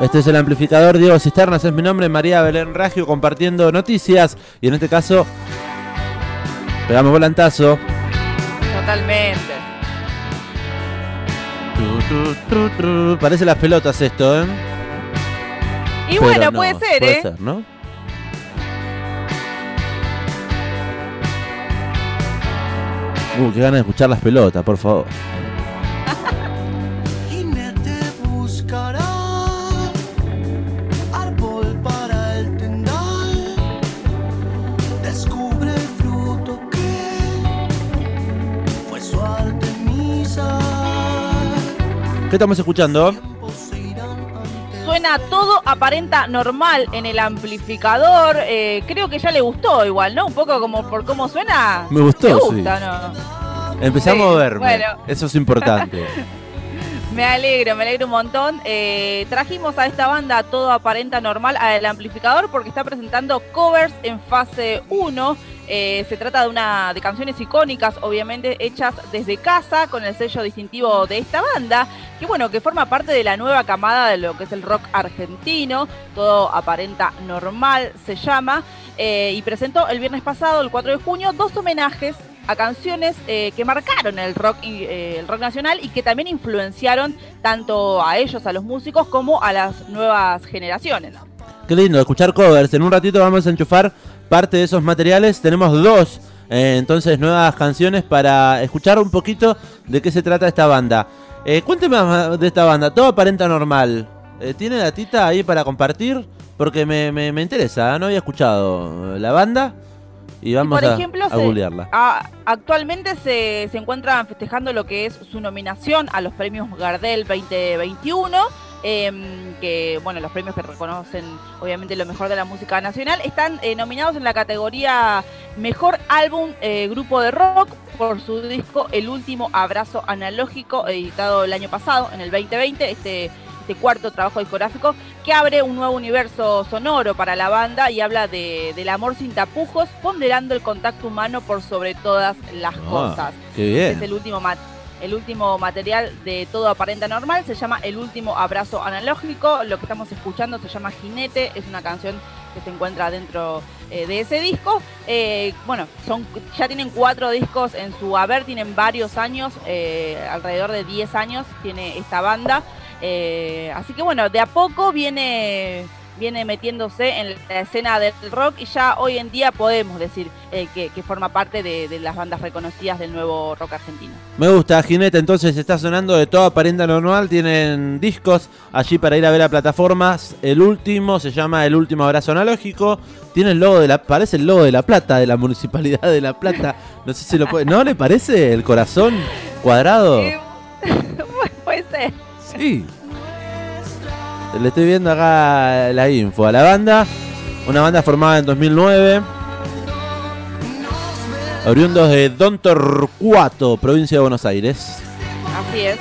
Este es el amplificador Diego Cisternas, es mi nombre, María Belén Ragio, compartiendo noticias. Y en este caso, pegamos volantazo. Totalmente. Tu, tu, tu, tu. Parece las pelotas esto, ¿eh? Y Pero bueno, no, puede ser, puede ¿eh? ser, ¿no? Uh, qué ganas de escuchar las pelotas, por favor. ¿Qué estamos escuchando? Suena todo aparenta normal en el amplificador. eh, creo que ya le gustó igual, ¿no? Un poco como por cómo suena. Me gustó, ¿Te sí. gusta, no? Empezamos Sí, a verme. bueno. Eso es importante. Me alegro, me alegro un montón. Eh, trajimos a esta banda Todo Aparenta Normal al amplificador porque está presentando covers en fase 1. Eh, se trata de una de canciones icónicas, obviamente hechas desde casa, con el sello distintivo de esta banda, que bueno, que forma parte de la nueva camada de lo que es el rock argentino. Todo aparenta normal, se llama. eh, y presentó el viernes pasado, el 4 de junio, dos homenajes a canciones eh, que marcaron el rock, eh, el rock nacional y que también influenciaron tanto a ellos, a los músicos, como a las nuevas generaciones. Qué lindo escuchar covers. En un ratito vamos a enchufar parte de esos materiales. Tenemos dos, eh, entonces, nuevas canciones para escuchar un poquito de qué se trata esta banda. Eh, cuénteme más de esta banda. Todo aparenta normal. Eh, ¿Tiene datita ahí para compartir? Porque me, me- me interesa. ¿eh? No había escuchado la banda. Y vamos por a, ejemplo, a se- googlearla. A- actualmente se, se encuentran festejando lo que es su nominación a los premios Gardel 2021. Em, que bueno, los premios que reconocen obviamente lo mejor de la música nacional, están eh, nominados en la categoría Mejor Álbum eh, Grupo de Rock por su disco El Último Abrazo Analógico, editado el año pasado, en el 2020, este, este cuarto trabajo discográfico, que abre un nuevo universo sonoro para la banda y habla de, del amor sin tapujos, ponderando el contacto humano por sobre todas las Ah, cosas. Qué Es bien. el último ma- el último material de Todo Aparenta Normal, se llama El Último Abrazo Analógico, lo que estamos escuchando se llama Jinete, es una canción que se encuentra dentro eh, de ese disco. Eh, bueno, son ya tienen cuatro discos en su haber, tienen varios años, eh, alrededor de 10 años tiene esta banda. Así que bueno, de a poco viene, viene metiéndose en la escena del rock y ya hoy en día podemos decir eh, que, que forma parte de, de las bandas reconocidas del nuevo rock argentino. Me gusta, Jinete, entonces está sonando de toda aparenta normal, tienen discos allí para ir a ver a plataformas. El último se llama El último abrazo analógico. Tiene el logo de la, parece el logo de La Plata, de la Municipalidad de La Plata. No sé si lo puede, ¿no le parece el corazón cuadrado? Puede ser. Sí. Le estoy viendo acá la info a la banda. Una banda formada en 2009. Oriundos de Don Torcuato, provincia de Buenos Aires. Así es.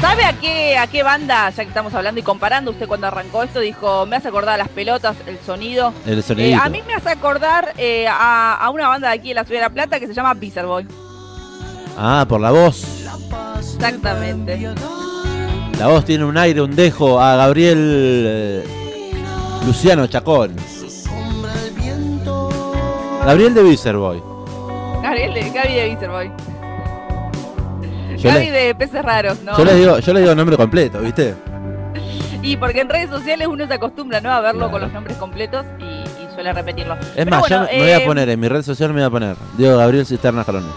¿Sabe a qué, a qué banda, ya que estamos hablando y comparando, usted cuando arrancó esto dijo, me hace acordar a las pelotas, el sonido? El Eh, sonidito. a mí me hace acordar eh, a, a una banda de aquí de la ciudad de La Plata que se llama Beezer Boy. Ah, por la voz. Exactamente. La voz tiene un aire, un dejo a Gabriel eh, Luciano Chacón. el. Gabriel de Vicerboy. Gabriel de, Gaby de Beezer Boy. Yo, Gaby de Peces Raros, ¿no? yo les digo, yo les digo nombre completo, ¿viste? Y porque en redes sociales uno se acostumbra ¿no? a verlo Claro. con los nombres completos y, y suele repetirlo. Es Pero más, bueno, yo me voy a eh, poner en mi red social, me voy a poner Diego Gabriel Cisterna Jarone.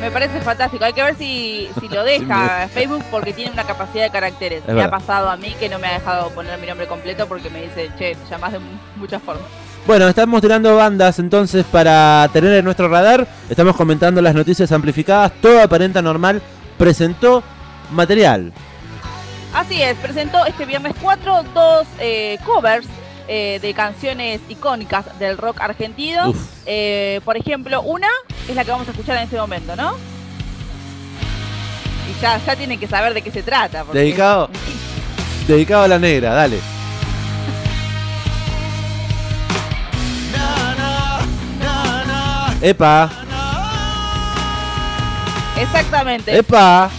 Me parece fantástico. Hay que ver si, si lo deja Facebook porque tiene una capacidad de caracteres. me verdad. ha pasado a mí que no me ha dejado poner mi nombre completo porque me dice, che, llamás de mu- muchas formas. Bueno, estamos tirando bandas entonces para tener en nuestro radar. Estamos comentando las noticias amplificadas. Todo aparenta normal. Presentó material. Así es, presentó este viernes 4 dos eh, covers eh, de canciones icónicas del rock argentino. Eh, por ejemplo, una es la que vamos a escuchar en este momento, ¿no? Y ya, ya tienen que saber de qué se trata. Dedicado, dedicado a la negra, dale. Epa, Exactamente. epa.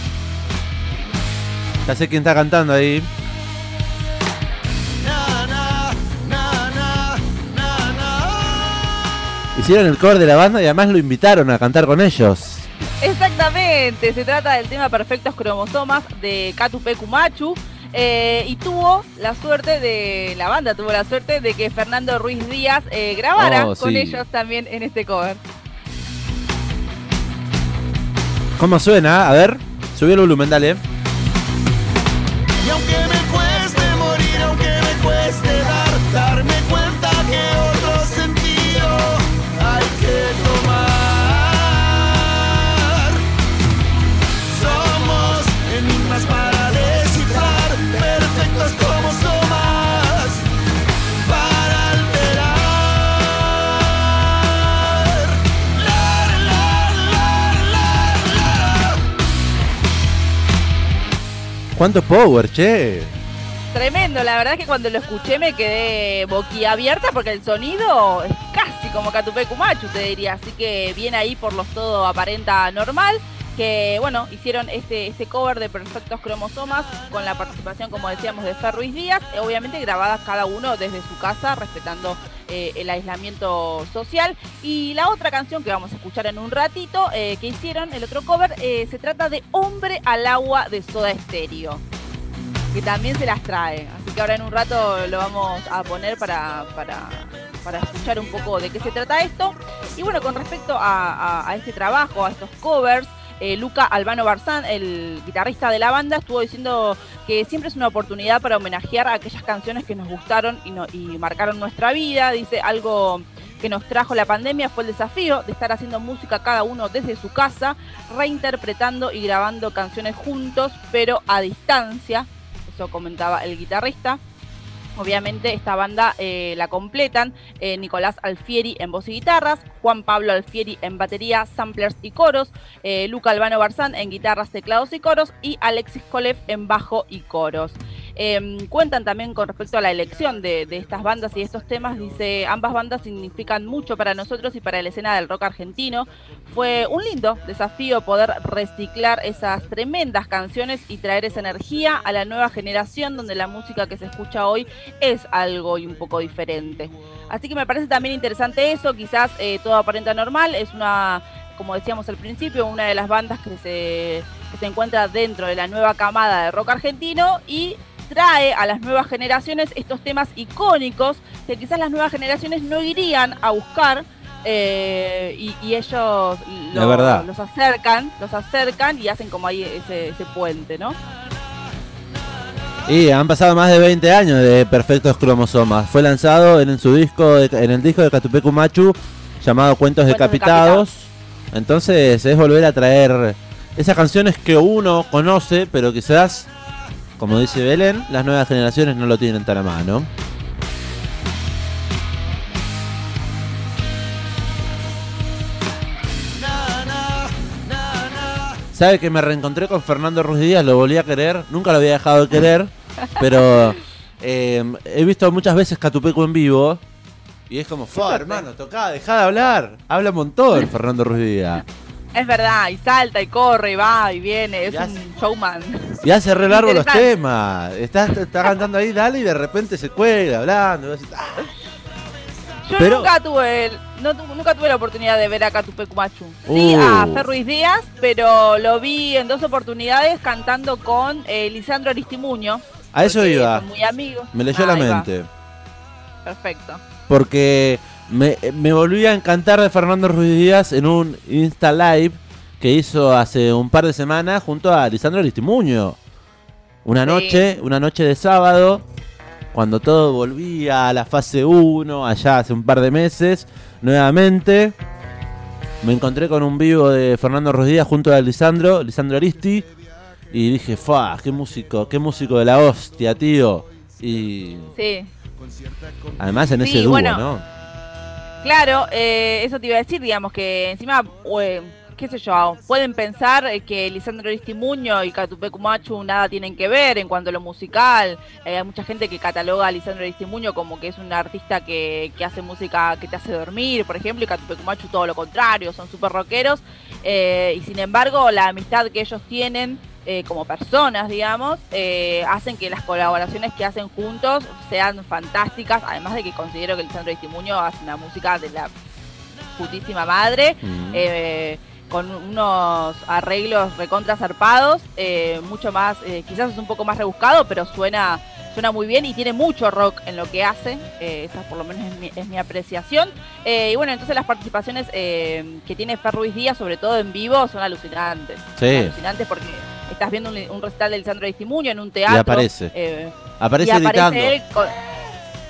Ya sé quién está cantando ahí. Hicieron el cover de la banda y además lo invitaron a cantar con ellos. Exactamente, se trata del tema Perfectos Cromosomas de Catupecu Machu. eh, y tuvo la suerte de, la banda tuvo la suerte de que Fernando Ruiz Díaz eh, grabara Oh, con ellos también en este cover. ¿Cómo suena? A ver, subí el volumen, dale. Y aunque ¿Cuánto power, che? Tremendo, la verdad es que cuando lo escuché me quedé boquiabierta porque el sonido es casi como Catupecu Machu, te diría. Así que bien ahí por los todo aparenta normal. Que bueno, hicieron este, este cover de Perfectos Cromosomas con la participación, como decíamos, de Fer Ruiz Díaz. Obviamente grabadas cada uno desde su casa, respetando eh, el aislamiento social. Y la otra canción que vamos a escuchar en un ratito, eh, que hicieron, el otro cover, eh, se trata de Hombre al agua de Soda Stereo que también se las trae. Así que ahora en un rato lo vamos a poner para, para, para escuchar un poco de qué se trata esto. Y bueno, con respecto a- a este trabajo, a estos covers, eh, Luca Albano Barzán, el guitarrista de la banda, estuvo diciendo que siempre es una oportunidad para homenajear a aquellas canciones que nos gustaron y, no- y marcaron nuestra vida. Dice algo que nos trajo la pandemia fue el desafío de estar haciendo música cada uno desde su casa, reinterpretando y grabando canciones juntos, pero a distancia. Eso comentaba el guitarrista. Obviamente esta banda eh, la completan eh, Nicolás Alfieri en voz y guitarras, Juan Pablo Alfieri en batería, samplers y coros, eh, Luca Albano Barzán en guitarras, teclados y coros y Alexis Kolev en bajo y coros. Eh, cuentan también con respecto a la elección de, de estas bandas y estos temas, dice, ambas bandas significan mucho para nosotros y para la escena del rock argentino. Fue un lindo desafío poder reciclar esas tremendas canciones y traer esa energía a la nueva generación donde la música que se escucha hoy es algo y un poco diferente. Así que me parece también interesante eso, quizás eh, todo aparenta normal, es una, como decíamos al principio, una de las bandas que se, que se encuentra dentro de la nueva camada de rock argentino y trae a las nuevas generaciones estos temas icónicos que quizás las nuevas generaciones no irían a buscar eh, y, y ellos verdad. los acercan, los acercan y hacen como ahí ese, ese puente, ¿no? Y han pasado más de 20 años de Perfectos Cromosomas. Fue lanzado en su disco, de- en el disco de Catupecu Machu llamado Cuentos Cuentos Decapitados. Entonces es volver a traer esas canciones que uno conoce, pero quizás, como dice Belén, las nuevas generaciones no lo tienen tan a mano. ¿Sabe que me reencontré con Fernando Ruiz Díaz? Lo volví a querer, nunca lo había dejado de querer, pero eh, he visto muchas veces Catupecu en vivo y es como, fue hermano, tocá, dejá de hablar. Habla un montón Fernando Ruiz Díaz. Es verdad, y salta y corre y va y viene, es un showman. Y hace re largo los temas. Está, está cantando ahí, dale, y de repente se cuelga hablando. decís, "Ah". Yo Pero- nunca tuve el- no nunca tuve la oportunidad de ver a Catupecu Machu. Sí, Uh. a Fer Ruiz Díaz, pero lo vi en dos oportunidades cantando con eh, Lisandro Aristimuño. A eso iba. muy amigos. Me leyó la va, mente. Perfecto. Porque me, me volví a encantar de Fernando Ruiz Díaz en un Insta Live que hizo hace un par de semanas junto a Lisandro Aristimuño. Una Sí. noche, una noche de sábado, cuando todo volvía a la fase 1, allá hace un par de meses, nuevamente. Me encontré con un vivo de Fernando Ruiz Díaz junto a Lisandro, Lisandro Aristi, y dije, ¡fa! ¡Qué músico! ¡Qué músico de la hostia, tío! Y Sí. además en Sí, ese dúo, bueno. ¿no? Claro, eh, eso te iba a decir, digamos que encima, eh, qué sé yo, pueden pensar eh, que Lisandro Aristimuño y Catupecu Machu nada tienen que ver en cuanto a lo musical. Eh, hay mucha gente que cataloga a Lisandro Aristimuño como que es un artista que, que hace música que te hace dormir, por ejemplo, y Catupecu Machu todo lo contrario, son súper rockeros. Eh, y sin embargo, la amistad que ellos tienen eh, como personas, digamos, eh, hacen que las colaboraciones que hacen juntos sean fantásticas, además de que considero que Lisandro Estimuño hace una música de la putísima madre, Mm. eh, con unos arreglos recontra zarpados, eh, mucho más, eh, quizás es un poco más rebuscado, pero suena suena muy bien y tiene mucho rock en lo que hace, eh, esa por lo menos es mi, es mi apreciación. Eh, y bueno, entonces las participaciones eh, que tiene Fer Ruiz Díaz, sobre todo en vivo, son alucinantes. Sí. Alucinantes porque estás viendo un, un recital de Lisandro Estimuño en un teatro. aparece. eh, Aparece y aparece él con,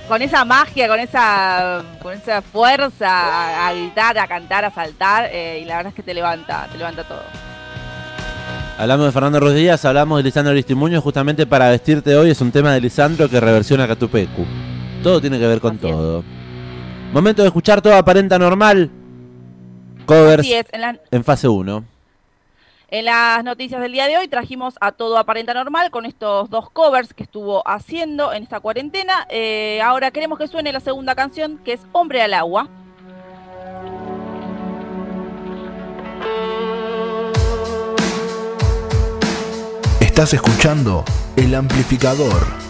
con esa magia, con esa con esa fuerza a, a gritar, a cantar, a saltar, eh, y la verdad es que te levanta, te levanta todo. Hablamos de Fernando Díaz, hablamos de Lisandro Aristimuño, justamente para vestirte hoy es un tema de Lisandro que reversiona Catupecu. Todo tiene que ver con Así es. todo. Momento de escuchar todo aparenta normal. Covers es, en, la- en fase 1. En las noticias del día de hoy trajimos a Todo Aparenta Normal con estos dos covers que estuvo haciendo en esta cuarentena. Eh, ahora queremos que suene la segunda canción, que es Hombre al Agua. Estás escuchando El Amplificador.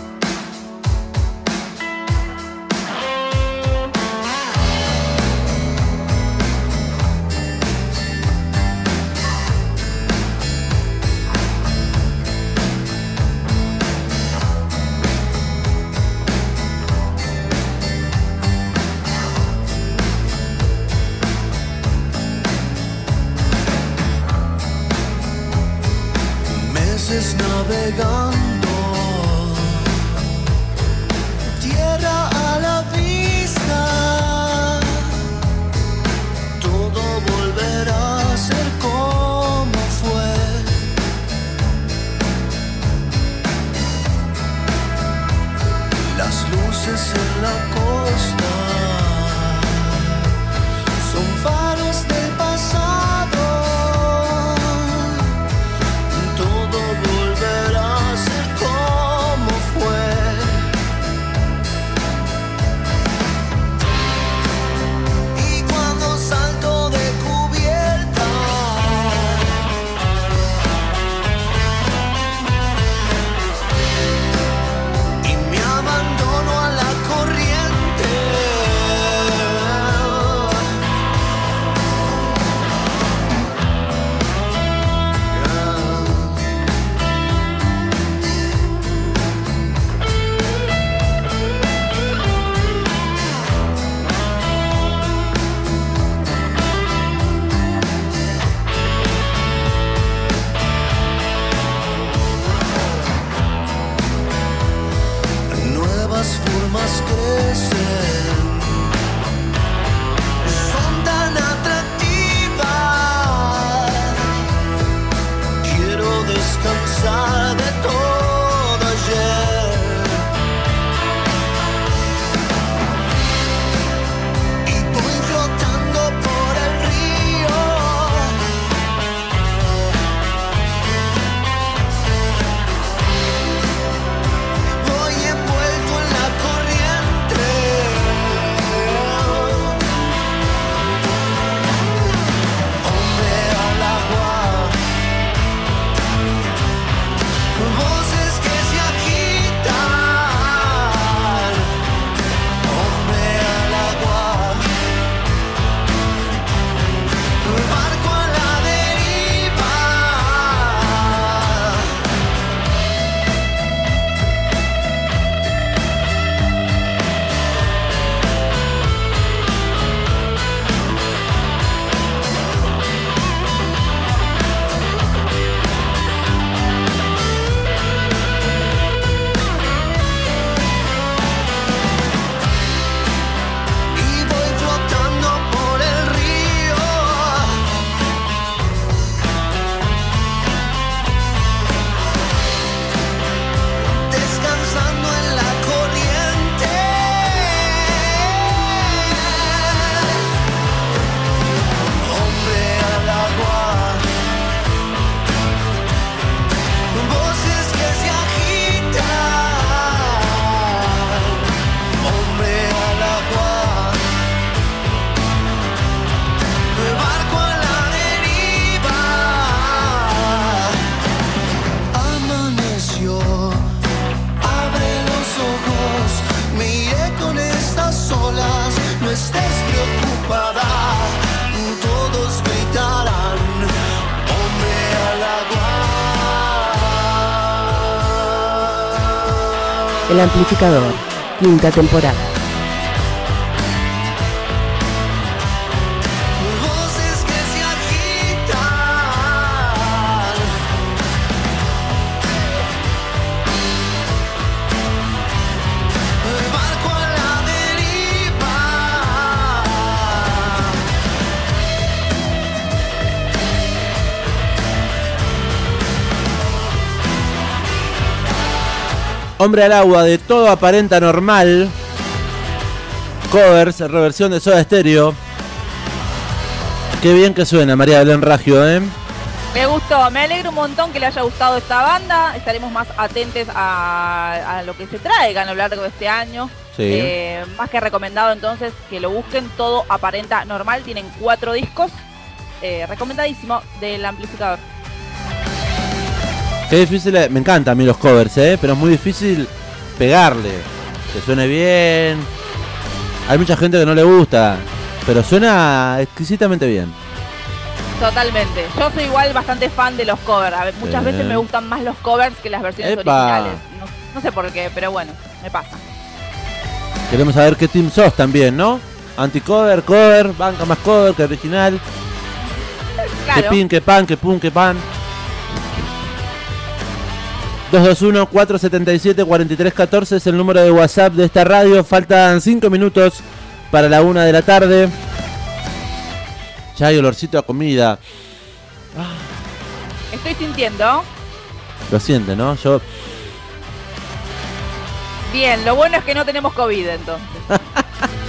El Amplificador, quinta temporada. Hombre al agua de todo aparenta normal. Covers, reversión de Soda Stereo. Qué bien que suena María Belén Ragio, ¿eh? Me gustó, me alegro un montón que le haya gustado esta banda. Estaremos más atentos a, a lo que se traigan a lo largo de este año. Sí. Eh, más que recomendado entonces que lo busquen. Todo aparenta normal. Tienen cuatro discos. Eh, recomendadísimo del amplificador. Qué difícil, es- me encantan a mí los covers, ¿eh? Pero es muy difícil pegarle. Que suene bien. Hay mucha gente que no le gusta, pero suena exquisitamente bien. Totalmente. Yo soy igual bastante fan de los covers. A ver, muchas veces me gustan más los covers que las versiones Epa. originales. No, no sé por qué, pero bueno, me pasa. Queremos saber qué team sos también, ¿no? Anti-cover, cover, banca más cover que original. Que pin, que pan, que pum, que pan. 221-477-4314 es el número de WhatsApp de esta radio. Faltan 5 minutos para la 1 de la tarde. Ya hay olorcito a comida. Estoy sintiendo. Lo siente, ¿no? Yo Bien, lo bueno es que no tenemos COVID entonces.